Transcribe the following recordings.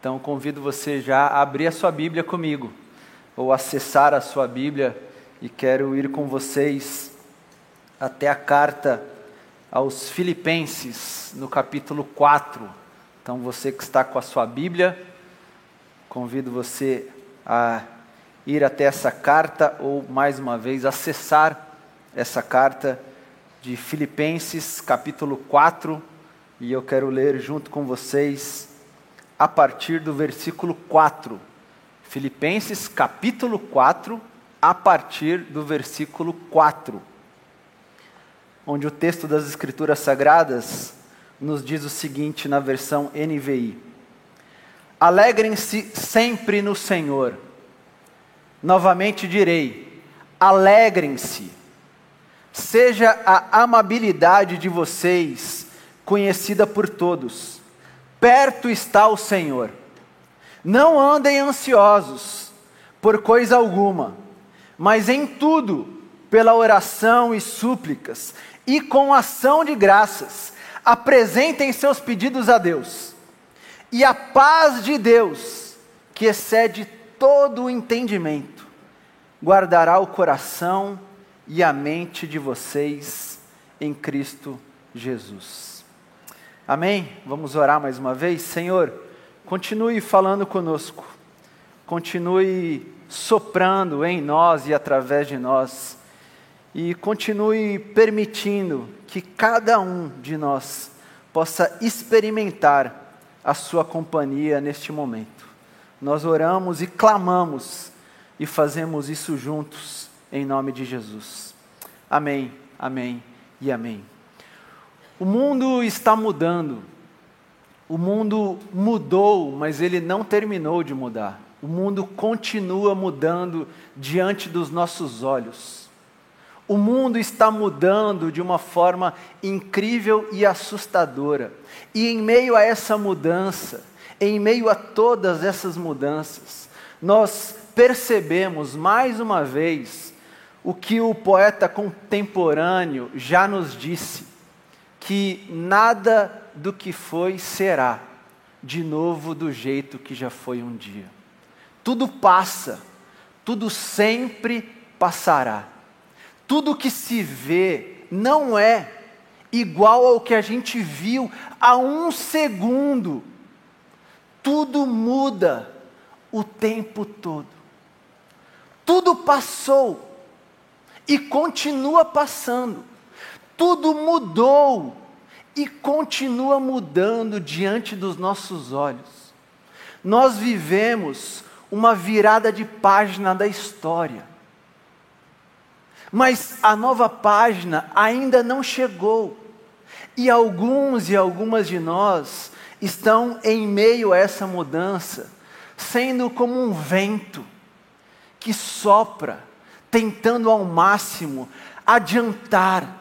Então convido você já a abrir a sua Bíblia comigo, ou acessar a sua Bíblia, e quero ir com vocês até a carta aos Filipenses, no capítulo 4. Então você que está com a sua Bíblia, convido você a ir até essa carta, ou mais uma vez, acessar essa carta de Filipenses, capítulo 4, e eu quero ler junto com vocês a partir do versículo 4. Filipenses capítulo 4, a partir do versículo 4. Onde o texto das Escrituras Sagradas nos diz o seguinte na versão NVI: Alegrem-se sempre no Senhor. Novamente direi: alegrem-se. Seja a amabilidade de vocês conhecida por todos perto está o Senhor. Não andem ansiosos por coisa alguma, mas em tudo, pela oração e súplicas, e com ação de graças, apresentem seus pedidos a Deus. E a paz de Deus, que excede todo o entendimento, guardará o coração e a mente de vocês em Cristo Jesus. Amém? Vamos orar mais uma vez? Senhor, continue falando conosco, continue soprando em nós e através de nós, e continue permitindo que cada um de nós possa experimentar a Sua companhia neste momento. Nós oramos e clamamos e fazemos isso juntos, em nome de Jesus. Amém, amém e amém. O mundo está mudando. O mundo mudou, mas ele não terminou de mudar. O mundo continua mudando diante dos nossos olhos. O mundo está mudando de uma forma incrível e assustadora. E em meio a essa mudança, em meio a todas essas mudanças, nós percebemos mais uma vez o que o poeta contemporâneo já nos disse que nada do que foi será de novo do jeito que já foi um dia. Tudo passa, tudo sempre passará. Tudo que se vê não é igual ao que a gente viu há um segundo. Tudo muda o tempo todo. Tudo passou e continua passando tudo mudou e continua mudando diante dos nossos olhos. Nós vivemos uma virada de página da história. Mas a nova página ainda não chegou. E alguns e algumas de nós estão em meio a essa mudança, sendo como um vento que sopra, tentando ao máximo adiantar,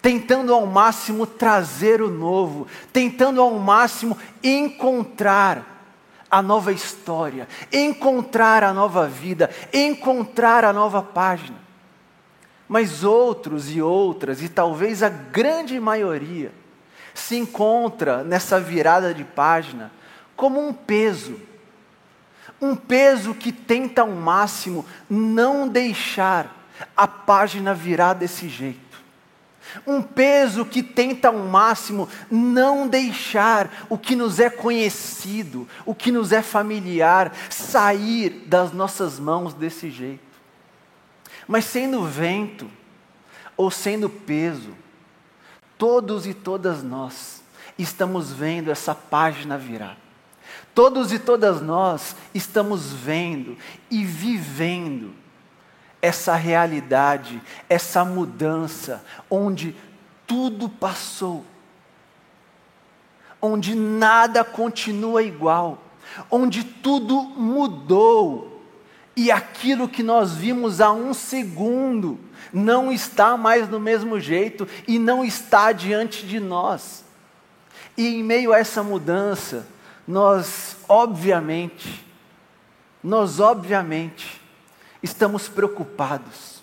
tentando ao máximo trazer o novo, tentando ao máximo encontrar a nova história, encontrar a nova vida, encontrar a nova página. Mas outros e outras, e talvez a grande maioria, se encontra nessa virada de página como um peso. Um peso que tenta ao máximo não deixar a página virar desse jeito um peso que tenta ao máximo não deixar o que nos é conhecido, o que nos é familiar, sair das nossas mãos desse jeito. Mas sendo vento, ou sendo peso, todos e todas nós estamos vendo essa página virar. Todos e todas nós estamos vendo e vivendo essa realidade, essa mudança, onde tudo passou, onde nada continua igual, onde tudo mudou, e aquilo que nós vimos há um segundo não está mais do mesmo jeito e não está diante de nós. E em meio a essa mudança, nós obviamente, nós obviamente estamos preocupados,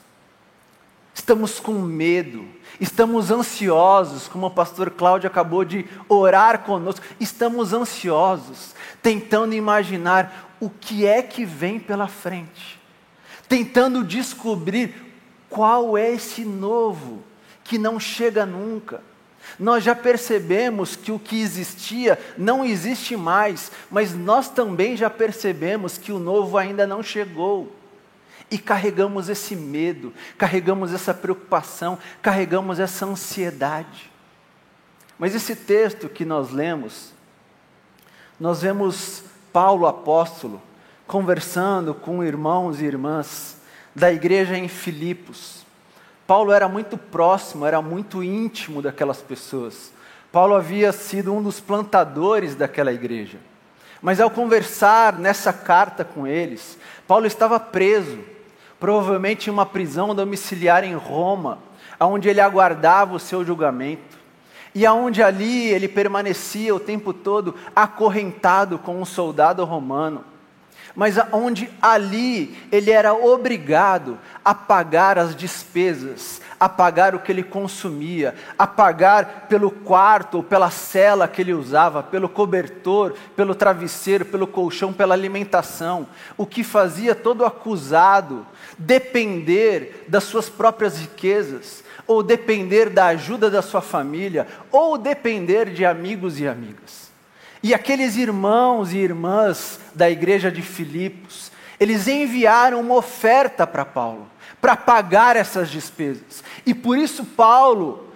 estamos com medo, estamos ansiosos, como o pastor Cláudio acabou de orar conosco, estamos ansiosos, tentando imaginar o que é que vem pela frente, tentando descobrir qual é esse novo que não chega nunca. Nós já percebemos que o que existia não existe mais, mas nós também já percebemos que o novo ainda não chegou. E carregamos esse medo, carregamos essa preocupação, carregamos essa ansiedade. Mas esse texto que nós lemos, nós vemos Paulo apóstolo conversando com irmãos e irmãs da igreja em Filipos. Paulo era muito próximo, era muito íntimo daquelas pessoas. Paulo havia sido um dos plantadores daquela igreja. Mas ao conversar nessa carta com eles, Paulo estava preso, provavelmente em uma prisão domiciliar em Roma, onde ele aguardava o seu julgamento. E aonde ali ele permanecia o tempo todo acorrentado com um soldado romano mas onde ali ele era obrigado a pagar as despesas, a pagar o que ele consumia, a pagar pelo quarto ou pela cela que ele usava, pelo cobertor, pelo travesseiro, pelo colchão, pela alimentação, o que fazia todo acusado depender das suas próprias riquezas, ou depender da ajuda da sua família, ou depender de amigos e amigas. E aqueles irmãos e irmãs da igreja de Filipos, eles enviaram uma oferta para Paulo, para pagar essas despesas. E por isso Paulo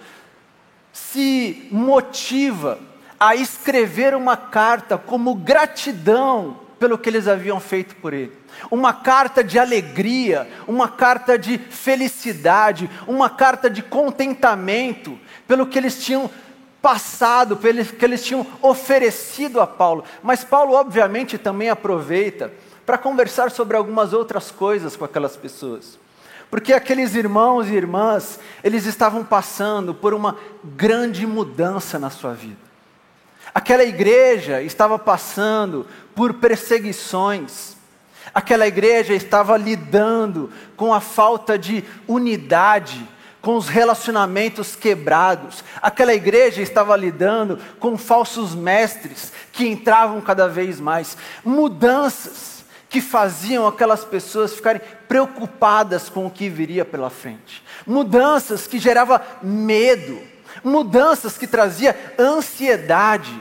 se motiva a escrever uma carta como gratidão pelo que eles haviam feito por ele. Uma carta de alegria, uma carta de felicidade, uma carta de contentamento pelo que eles tinham passado, que eles tinham oferecido a Paulo. Mas Paulo, obviamente, também aproveita para conversar sobre algumas outras coisas com aquelas pessoas. Porque aqueles irmãos e irmãs, eles estavam passando por uma grande mudança na sua vida. Aquela igreja estava passando por perseguições. Aquela igreja estava lidando com a falta de unidade com os relacionamentos quebrados. Aquela igreja estava lidando com falsos mestres que entravam cada vez mais. Mudanças que faziam aquelas pessoas ficarem preocupadas com o que viria pela frente. Mudanças que geravam medo. Mudanças que trazia ansiedade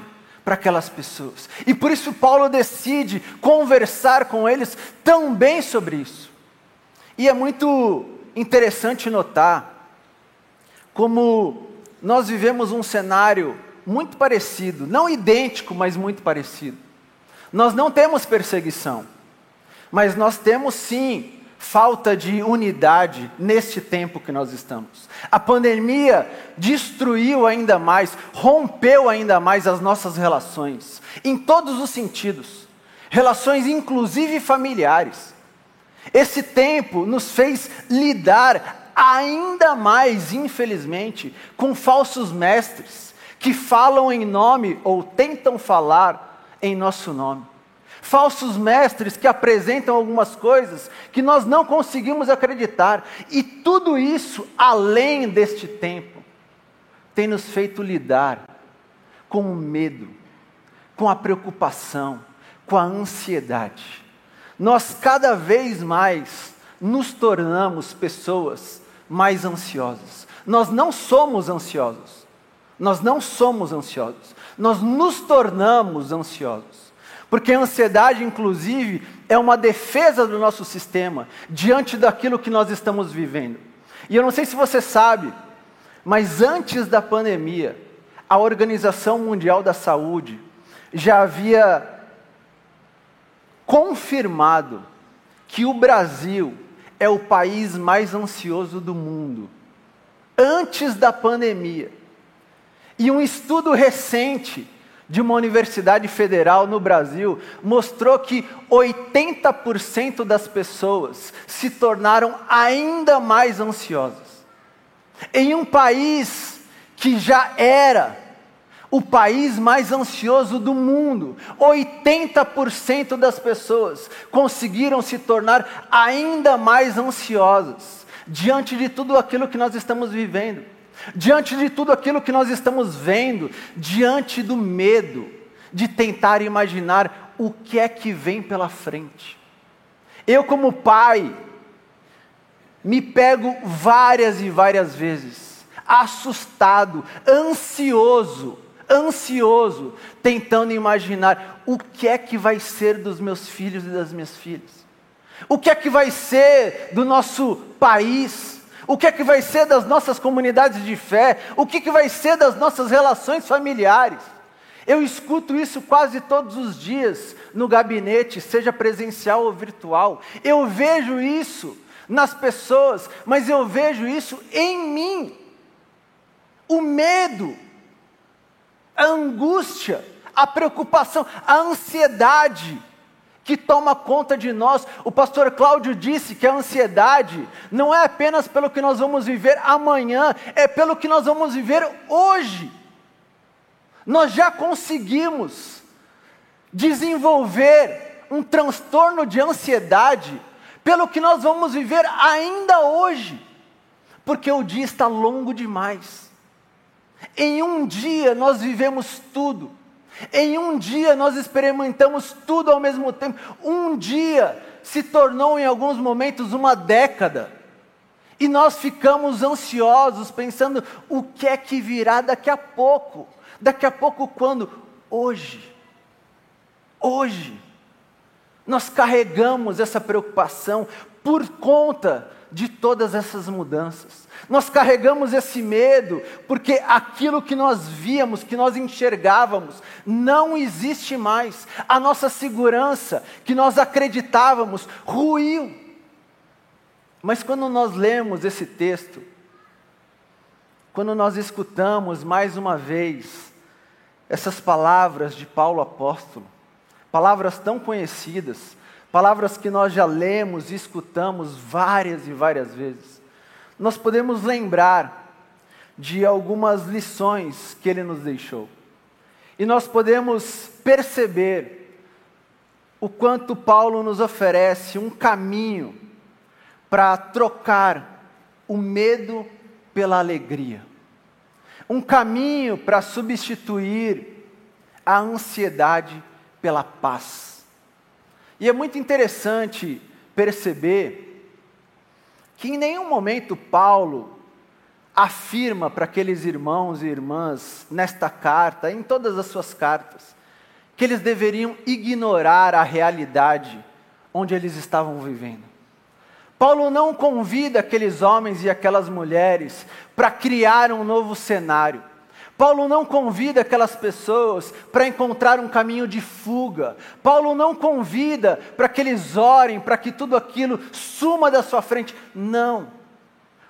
para aquelas pessoas. E por isso Paulo decide conversar com eles também sobre isso. E é muito interessante notar como nós vivemos um cenário muito parecido, não idêntico, mas muito parecido. Nós não temos perseguição, mas nós temos sim falta de unidade neste tempo que nós estamos. A pandemia destruiu ainda mais, rompeu ainda mais as nossas relações, em todos os sentidos, relações inclusive familiares. Esse tempo nos fez lidar ainda mais, infelizmente, com falsos mestres que falam em nome ou tentam falar em nosso nome. Falsos mestres que apresentam algumas coisas que nós não conseguimos acreditar, e tudo isso, além deste tempo, tem nos feito lidar com o medo, com a preocupação, com a ansiedade. Nós cada vez mais nos tornamos pessoas mais ansiosos. Nós não somos ansiosos. Nós não somos ansiosos. Nós nos tornamos ansiosos. Porque a ansiedade, inclusive, é uma defesa do nosso sistema diante daquilo que nós estamos vivendo. E eu não sei se você sabe, mas antes da pandemia, a Organização Mundial da Saúde já havia confirmado que o Brasil é o país mais ansioso do mundo, antes da pandemia. E um estudo recente de uma universidade federal no Brasil mostrou que 80% das pessoas se tornaram ainda mais ansiosas. Em um país que já era o país mais ansioso do mundo. 80% das pessoas conseguiram se tornar ainda mais ansiosas diante de tudo aquilo que nós estamos vivendo, diante de tudo aquilo que nós estamos vendo, diante do medo de tentar imaginar o que é que vem pela frente. Eu, como pai, me pego várias e várias vezes, assustado, ansioso, ansioso, tentando imaginar o que é que vai ser dos meus filhos e das minhas filhas. O que é que vai ser do nosso país? O que é que vai ser das nossas comunidades de fé? O que, é que vai ser das nossas relações familiares? Eu escuto isso quase todos os dias no gabinete, seja presencial ou virtual. Eu vejo isso nas pessoas, mas eu vejo isso em mim. O medo, a angústia, a preocupação, a ansiedade que toma conta de nós. O pastor Cláudio disse que a ansiedade não é apenas pelo que nós vamos viver amanhã, é pelo que nós vamos viver hoje. Nós já conseguimos desenvolver um transtorno de ansiedade pelo que nós vamos viver ainda hoje, porque o dia está longo demais. Em um dia nós vivemos tudo. Em um dia nós experimentamos tudo ao mesmo tempo. Um dia se tornou em alguns momentos uma década. E nós ficamos ansiosos, pensando o que é que virá daqui a pouco. Daqui a pouco quando? Hoje. Hoje. Nós carregamos essa preocupação por conta de todas essas mudanças. Nós carregamos esse medo porque aquilo que nós víamos, que nós enxergávamos, não existe mais. A nossa segurança, que nós acreditávamos, ruiu. Mas quando nós lemos esse texto, quando nós escutamos mais uma vez essas palavras de Paulo apóstolo, palavras tão conhecidas, palavras que nós já lemos e escutamos várias e várias vezes, nós podemos lembrar de algumas lições que ele nos deixou. E nós podemos perceber o quanto Paulo nos oferece um caminho para trocar o medo pela alegria. Um caminho para substituir a ansiedade pela paz. E é muito interessante perceber que em nenhum momento Paulo afirma para aqueles irmãos e irmãs, nesta carta, em todas as suas cartas, que eles deveriam ignorar a realidade onde eles estavam vivendo. Paulo não convida aqueles homens e aquelas mulheres para criar um novo cenário. Paulo não convida aquelas pessoas para encontrar um caminho de fuga. Paulo não convida para que eles orem, para que tudo aquilo suma da sua frente. Não.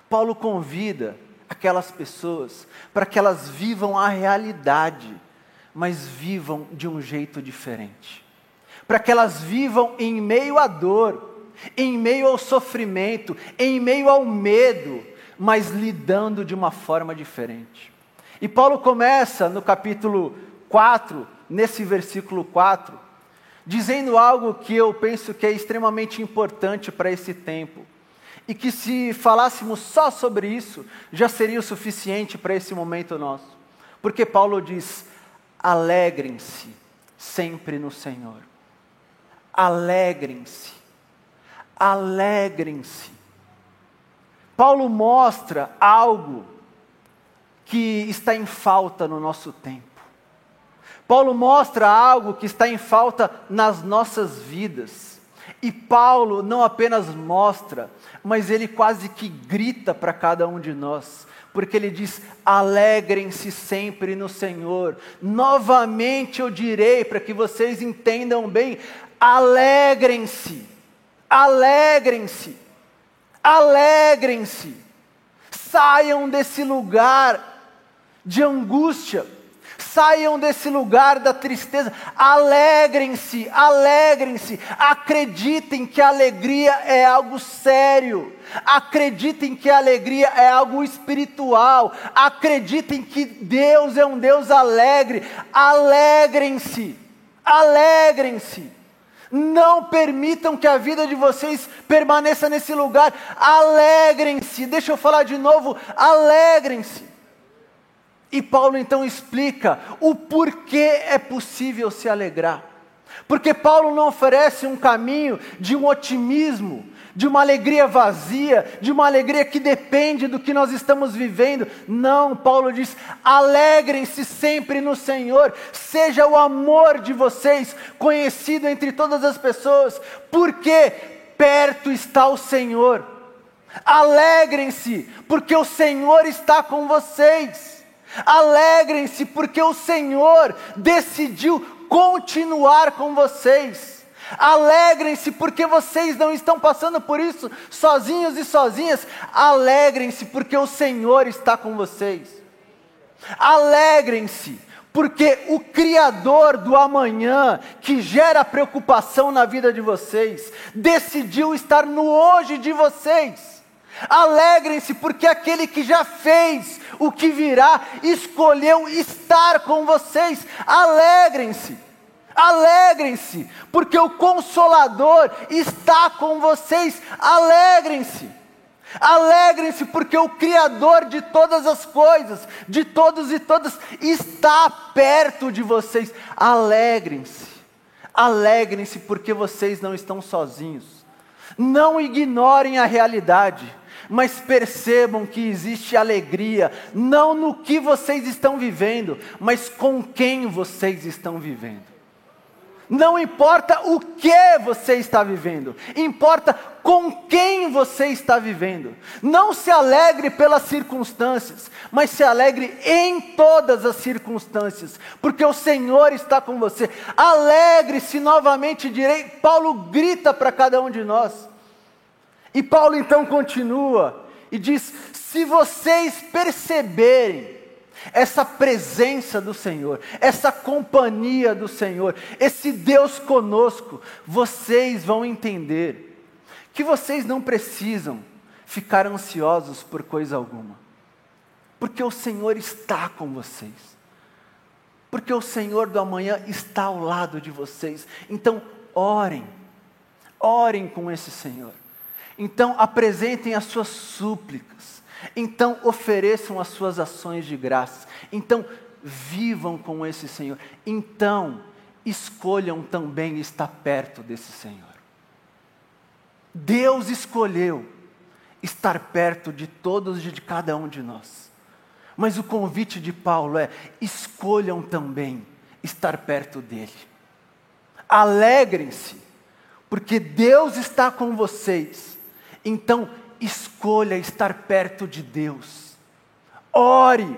Paulo convida aquelas pessoas para que elas vivam a realidade, mas vivam de um jeito diferente. Para que elas vivam em meio à dor, em meio ao sofrimento, em meio ao medo, mas lidando de uma forma diferente. E Paulo começa no capítulo 4, nesse versículo 4, dizendo algo que eu penso que é extremamente importante para esse tempo. E que se falássemos só sobre isso, já seria o suficiente para esse momento nosso. Porque Paulo diz: alegrem-se sempre no Senhor. Alegrem-se. Alegrem-se. Paulo mostra algo que está em falta no nosso tempo. Paulo mostra algo que está em falta nas nossas vidas. E Paulo não apenas mostra, mas ele quase que grita para cada um de nós, porque ele diz: alegrem-se sempre no Senhor. Novamente eu direi, para que vocês entendam bem: alegrem-se, alegrem-se, alegrem-se. Saiam desse lugar de angústia, saiam desse lugar da tristeza, alegrem-se, alegrem-se, acreditem que a alegria é algo sério, acreditem que a alegria é algo espiritual, acreditem que Deus é um Deus alegre, alegrem-se, alegrem-se. Não permitam que a vida de vocês permaneça nesse lugar. Alegrem-se. Deixa eu falar de novo. Alegrem-se. E Paulo então explica o porquê é possível se alegrar. Porque Paulo não oferece um caminho de um otimismo, de uma alegria vazia, de uma alegria que depende do que nós estamos vivendo. Não, Paulo diz: alegrem-se sempre no Senhor, seja o amor de vocês conhecido entre todas as pessoas, porque perto está o Senhor. Alegrem-se, porque o Senhor está com vocês. Alegrem-se, porque o Senhor decidiu continuar com vocês. Alegrem-se, porque vocês não estão passando por isso sozinhos e sozinhas. Alegrem-se, porque o Senhor está com vocês. Alegrem-se, porque o Criador do amanhã, que gera preocupação na vida de vocês, decidiu estar no hoje de vocês. Alegrem-se, porque aquele que já fez o que virá, escolheu estar com vocês. Alegrem-se. Alegrem-se, porque o Consolador está com vocês. Alegrem-se. Alegrem-se, porque o Criador de todas as coisas, de todos e todas, está perto de vocês. Alegrem-se. Alegrem-se, porque vocês não estão sozinhos. Não ignorem a realidade mas percebam que existe alegria, não no que vocês estão vivendo, mas com quem vocês estão vivendo. Não importa o que você está vivendo, importa com quem você está vivendo. Não se alegre pelas circunstâncias, mas se alegre em todas as circunstâncias, porque o Senhor está com você. Alegre-se novamente, direi. Paulo grita para cada um de nós. E Paulo então continua e diz: se vocês perceberem essa presença do Senhor, essa companhia do Senhor, esse Deus conosco, vocês vão entender que vocês não precisam ficar ansiosos por coisa alguma, porque o Senhor está com vocês, porque o Senhor do amanhã está ao lado de vocês. Então, orem, orem com esse Senhor. Então, apresentem as suas súplicas. Então, ofereçam as suas ações de graça. Então, vivam com esse Senhor. Então, escolham também estar perto desse Senhor. Deus escolheu estar perto de todos e de cada um de nós. Mas o convite de Paulo é: escolham também estar perto dele. Alegrem-se, porque Deus está com vocês. Então, escolha estar perto de Deus. Ore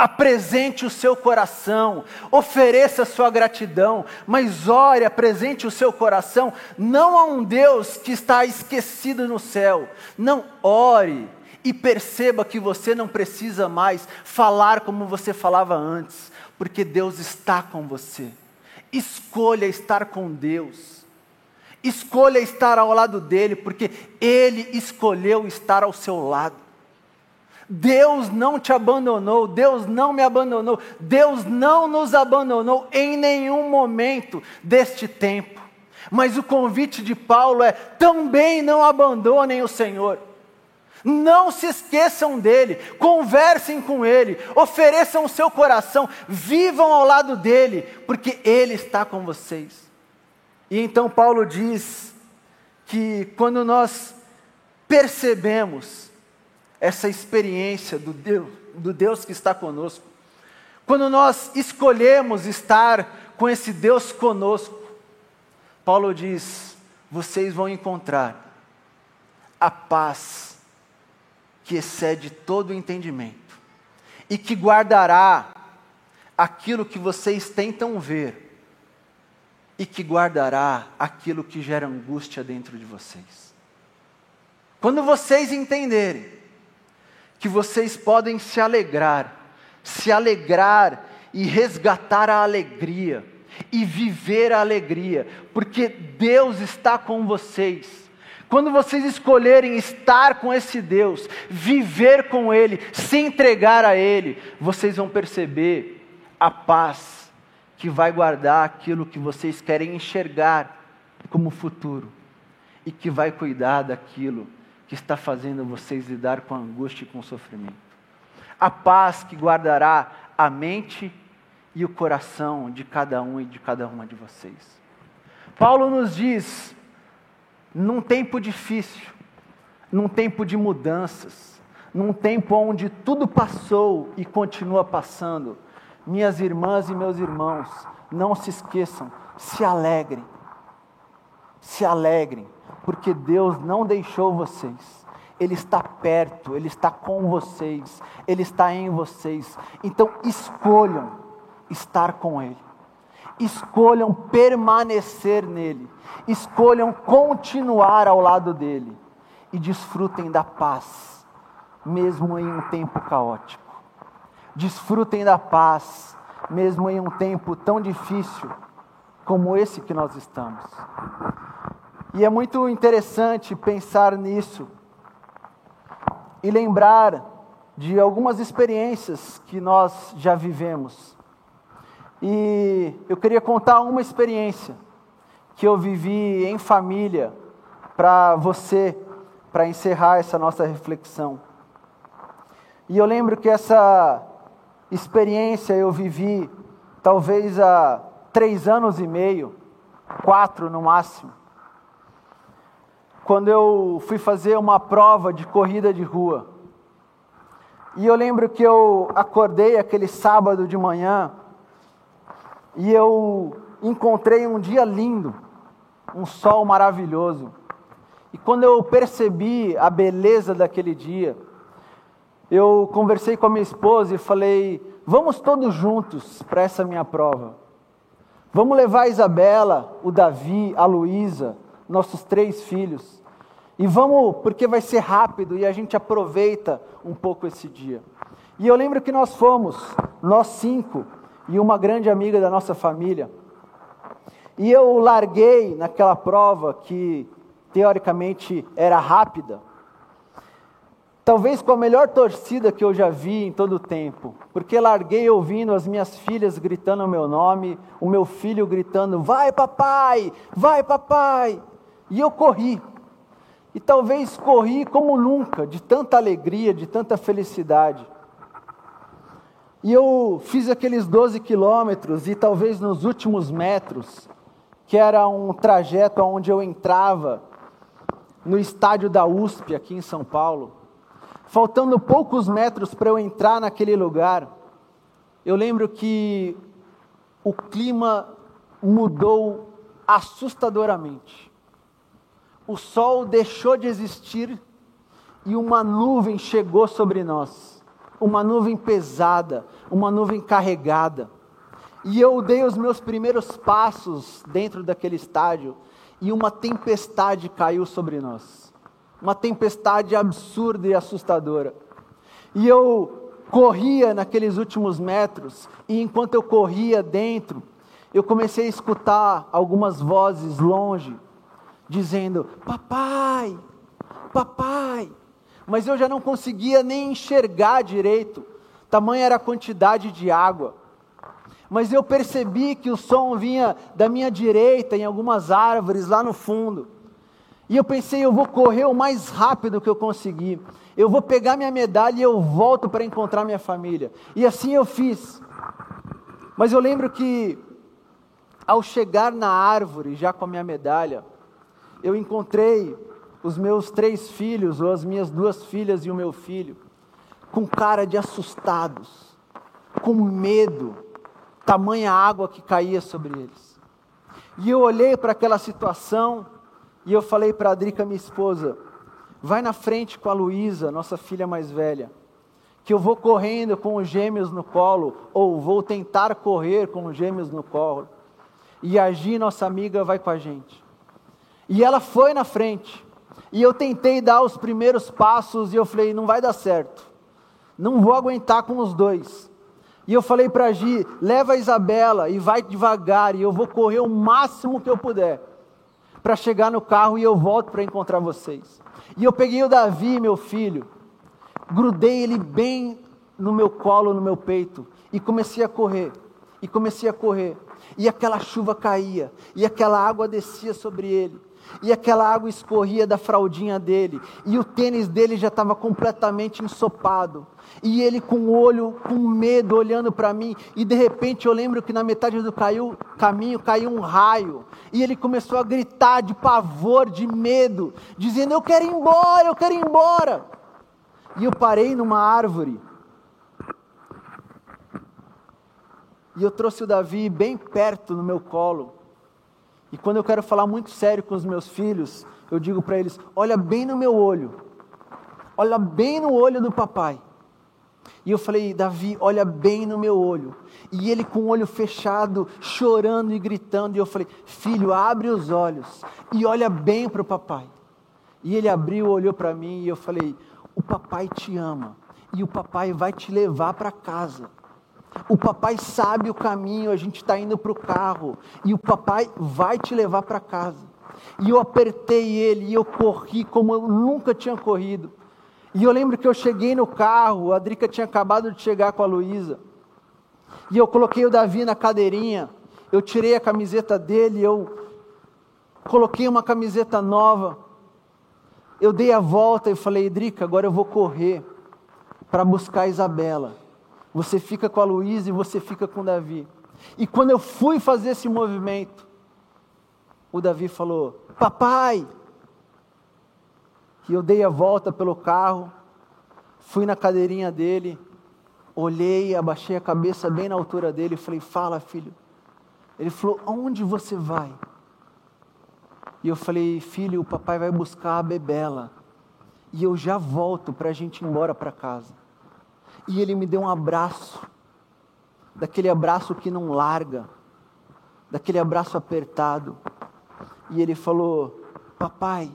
apresente o seu coração, ofereça sua gratidão, mas ore, apresente o seu coração, não a um Deus que está esquecido no céu, não, ore e perceba que você não precisa mais falar como você falava antes, porque Deus está com você. Escolha estar com Deus. Escolha estar ao lado dele, porque ele escolheu estar ao seu lado. Deus não te abandonou, Deus não me abandonou, Deus não nos abandonou em nenhum momento deste tempo. Mas o convite de Paulo é: também não abandonem o Senhor. Não se esqueçam dele, conversem com ele, ofereçam o seu coração, vivam ao lado dele, porque ele está com vocês. E então Paulo diz que quando nós percebemos essa experiência do Deus, do Deus que está conosco. Quando nós escolhemos estar com esse Deus conosco, Paulo diz: vocês vão encontrar a paz que excede todo o entendimento e que guardará aquilo que vocês tentam ver e que guardará aquilo que gera angústia dentro de vocês. Quando vocês entenderem que vocês podem se alegrar, se alegrar e resgatar a alegria e viver a alegria, porque Deus está com vocês. Quando vocês escolherem estar com esse Deus, viver com Ele, se entregar a Ele, vocês vão perceber a paz que vai guardar aquilo que vocês querem enxergar como futuro e que vai cuidar daquilo que está fazendo vocês lidar com angústia e com sofrimento. A paz que guardará a mente e o coração de cada um e de cada uma de vocês. Paulo nos diz, num tempo difícil, num tempo de mudanças, num tempo onde tudo passou e continua passando, minhas irmãs e meus irmãos, não se esqueçam, se alegrem, se alegrem, porque Deus não deixou vocês. Ele está perto, Ele está com vocês, Ele está em vocês. Então escolham estar com Ele, escolham permanecer nele, escolham continuar ao lado dele e desfrutem da paz, mesmo em um tempo caótico. Desfrutem da paz, mesmo em um tempo tão difícil como esse que nós estamos. E é muito interessante pensar nisso e lembrar de algumas experiências que nós já vivemos. E eu queria contar uma experiência que eu vivi em família para você, para encerrar essa nossa reflexão. E eu lembro que essa experiência eu vivi talvez há três anos e meio, quatro no máximo quando eu fui fazer uma prova de corrida de rua. E eu lembro que eu acordei aquele sábado de manhã e eu encontrei um dia lindo, um sol maravilhoso. E quando eu percebi a beleza daquele dia, eu conversei com a minha esposa e falei: vamos todos juntos para essa minha prova. Vamos levar a Isabela, o Davi, a Luísa, nossos três filhos. E vamos, porque vai ser rápido e a gente aproveita um pouco esse dia. E eu lembro que nós fomos, nós cinco, e uma grande amiga da nossa família. E eu larguei naquela prova que teoricamente era rápida, talvez com a melhor torcida que eu já vi em todo o tempo, porque larguei ouvindo as minhas filhas gritando o meu nome, o meu filho gritando: Vai papai, vai papai! E eu corri. E talvez corri como nunca, de tanta alegria, de tanta felicidade. E eu fiz aqueles 12 quilômetros, e talvez nos últimos metros, que era um trajeto onde eu entrava no estádio da USP, aqui em São Paulo, faltando poucos metros para eu entrar naquele lugar, eu lembro que o clima mudou assustadoramente o sol deixou de existir e uma nuvem chegou sobre nós. Uma nuvem pesada, uma nuvem carregada. E eu dei os meus primeiros passos dentro daquele estádio e uma tempestade caiu sobre nós. Uma tempestade absurda e assustadora. E eu corria naqueles últimos metros, e enquanto eu corria dentro, eu comecei a escutar algumas vozes longe dizendo: Papai, papai. Mas eu já não conseguia nem enxergar direito, tamanha era a quantidade de água. Mas eu percebi que o som vinha da minha direita, em algumas árvores lá no fundo. E eu pensei, eu vou correr o mais rápido que eu conseguir. Eu vou pegar minha medalha e eu volto para encontrar minha família. E assim eu fiz. Mas eu lembro que, ao chegar na árvore, já com a minha medalha, eu encontrei os meus três filhos, ou as minhas duas filhas e o meu filho, com cara de assustados, com medo, tamanha água que caía sobre eles. E eu olhei para aquela situação e eu falei para a Drica, minha esposa, vai na frente com a Luísa, nossa filha mais velha, que eu vou correndo com os gêmeos no colo, ou vou tentar correr com os gêmeos no colo, e a Gi, nossa amiga, vai com a gente. E ela foi na frente. E eu tentei dar os primeiros passos e eu falei, não vai dar certo. Não vou aguentar com os dois. E eu falei para a Gi, leva a Isabela e vai devagar e eu vou correr o máximo que eu puder para chegar no carro e eu volto para encontrar vocês. E eu peguei o Davi, meu filho, grudei ele bem no meu colo, no meu peito e comecei a correr. E comecei a correr. e aquela chuva caía, e aquela água descia sobre ele, e aquela água escorria da fraldinha dele, e o tênis dele já estava completamente ensopado, e ele com o olho, com medo, olhando para mim, e de repente eu lembro que na metade do caiu, caminho caiu um raio, e ele começou a gritar de pavor, de medo, dizendo: Eu quero ir embora, eu quero ir embora. E eu parei numa árvore, e eu trouxe o Davi bem perto no meu colo, e quando eu quero falar muito sério com os meus filhos, eu digo para eles: Olha bem no meu olho, olha bem no olho do papai. E eu falei, Davi, olha bem no meu olho. E ele com o olho fechado, chorando e gritando. E eu falei, filho, abre os olhos e olha bem para o papai. E ele abriu, olhou para mim e eu falei, o papai te ama. E o papai vai te levar para casa. O papai sabe o caminho, a gente está indo para o carro. E o papai vai te levar para casa. E eu apertei ele e eu corri como eu nunca tinha corrido. E eu lembro que eu cheguei no carro, a Drica tinha acabado de chegar com a Luísa. E eu coloquei o Davi na cadeirinha, eu tirei a camiseta dele, eu coloquei uma camiseta nova. Eu dei a volta e falei, Drica, agora eu vou correr para buscar a Isabela. Você fica com a Luísa e você fica com o Davi. E quando eu fui fazer esse movimento, o Davi falou: Papai, e eu dei a volta pelo carro, fui na cadeirinha dele, olhei, abaixei a cabeça bem na altura dele e falei: Fala, filho. Ele falou: Aonde você vai? E eu falei: Filho, o papai vai buscar a Bebela. E eu já volto para a gente ir embora para casa. E ele me deu um abraço, daquele abraço que não larga, daquele abraço apertado. E ele falou: Papai,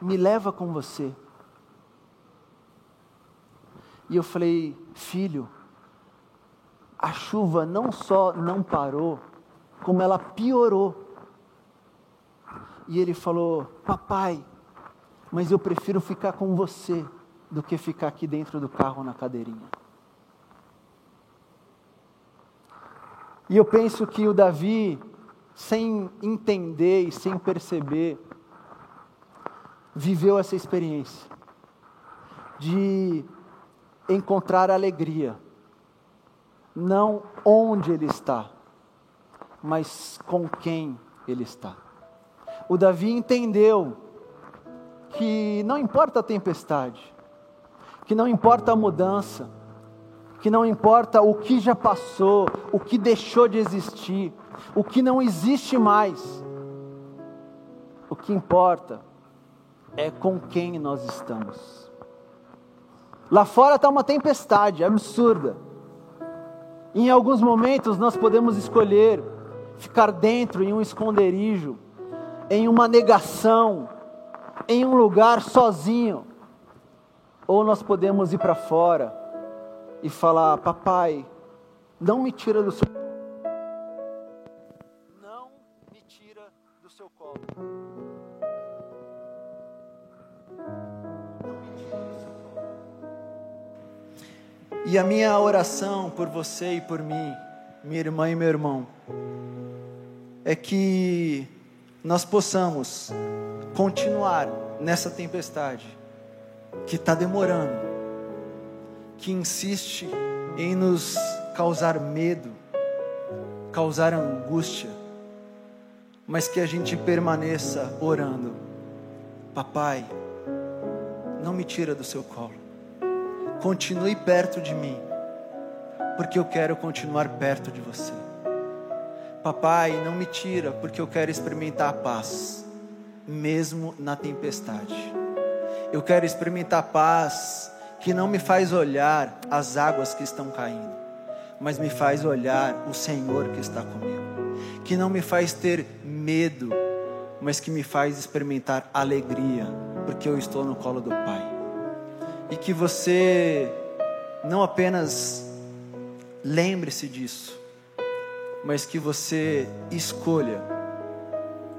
me leva com você. E eu falei, filho, a chuva não só não parou, como ela piorou. E ele falou, papai, mas eu prefiro ficar com você do que ficar aqui dentro do carro na cadeirinha. E eu penso que o Davi, sem entender e sem perceber, viveu essa experiência de encontrar alegria, não onde ele está, mas com quem ele está. O Davi entendeu que não importa a tempestade, que não importa a mudança, que não importa o que já passou, o que deixou de existir, o que não existe mais. O que importa é com quem nós estamos. Lá fora está uma tempestade absurda. Em alguns momentos nós podemos escolher ficar dentro em um esconderijo, em uma negação, em um lugar sozinho. Ou nós podemos ir para fora e falar: Papai, não me tira do seu não me tira do seu colo. E a minha oração por você e por mim, minha irmã e meu irmão, é que nós possamos continuar nessa tempestade que está demorando, que insiste em nos causar medo, causar angústia, mas que a gente permaneça orando. Papai, não me tira do seu colo continue perto de mim, porque eu quero continuar perto de você. Papai, não me tira, porque eu quero experimentar a paz, mesmo na tempestade. Eu quero experimentar a paz que não me faz olhar as águas que estão caindo, mas me faz olhar o Senhor que está comigo. Que não me faz ter medo, mas que me faz experimentar alegria, porque eu estou no colo do Pai e que você não apenas lembre-se disso, mas que você escolha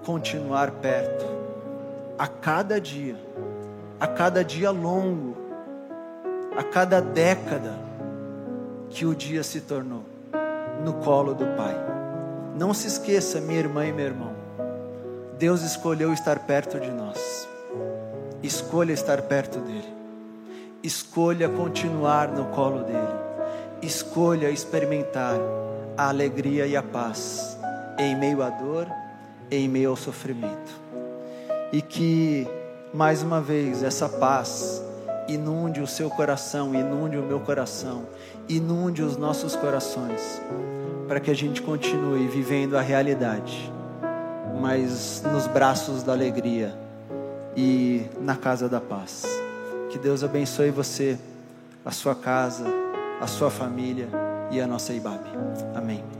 continuar perto a cada dia, a cada dia longo, a cada década que o dia se tornou no colo do Pai, Não se esqueça, minha irmã e meu irmão, Deus escolheu estar perto de nós. Escolha estar perto dele. Escolha continuar no colo dele. Escolha experimentar a alegria e a paz em meio à dor, em meio ao sofrimento. E que, mais uma vez, essa paz inunde o seu coração, inunde o meu coração, inunde os nossos corações, para que a gente continue vivendo a realidade, mas nos braços da alegria e na casa da paz. Que Deus abençoe você, a sua casa, a sua família e a nossa IBAB. Amém.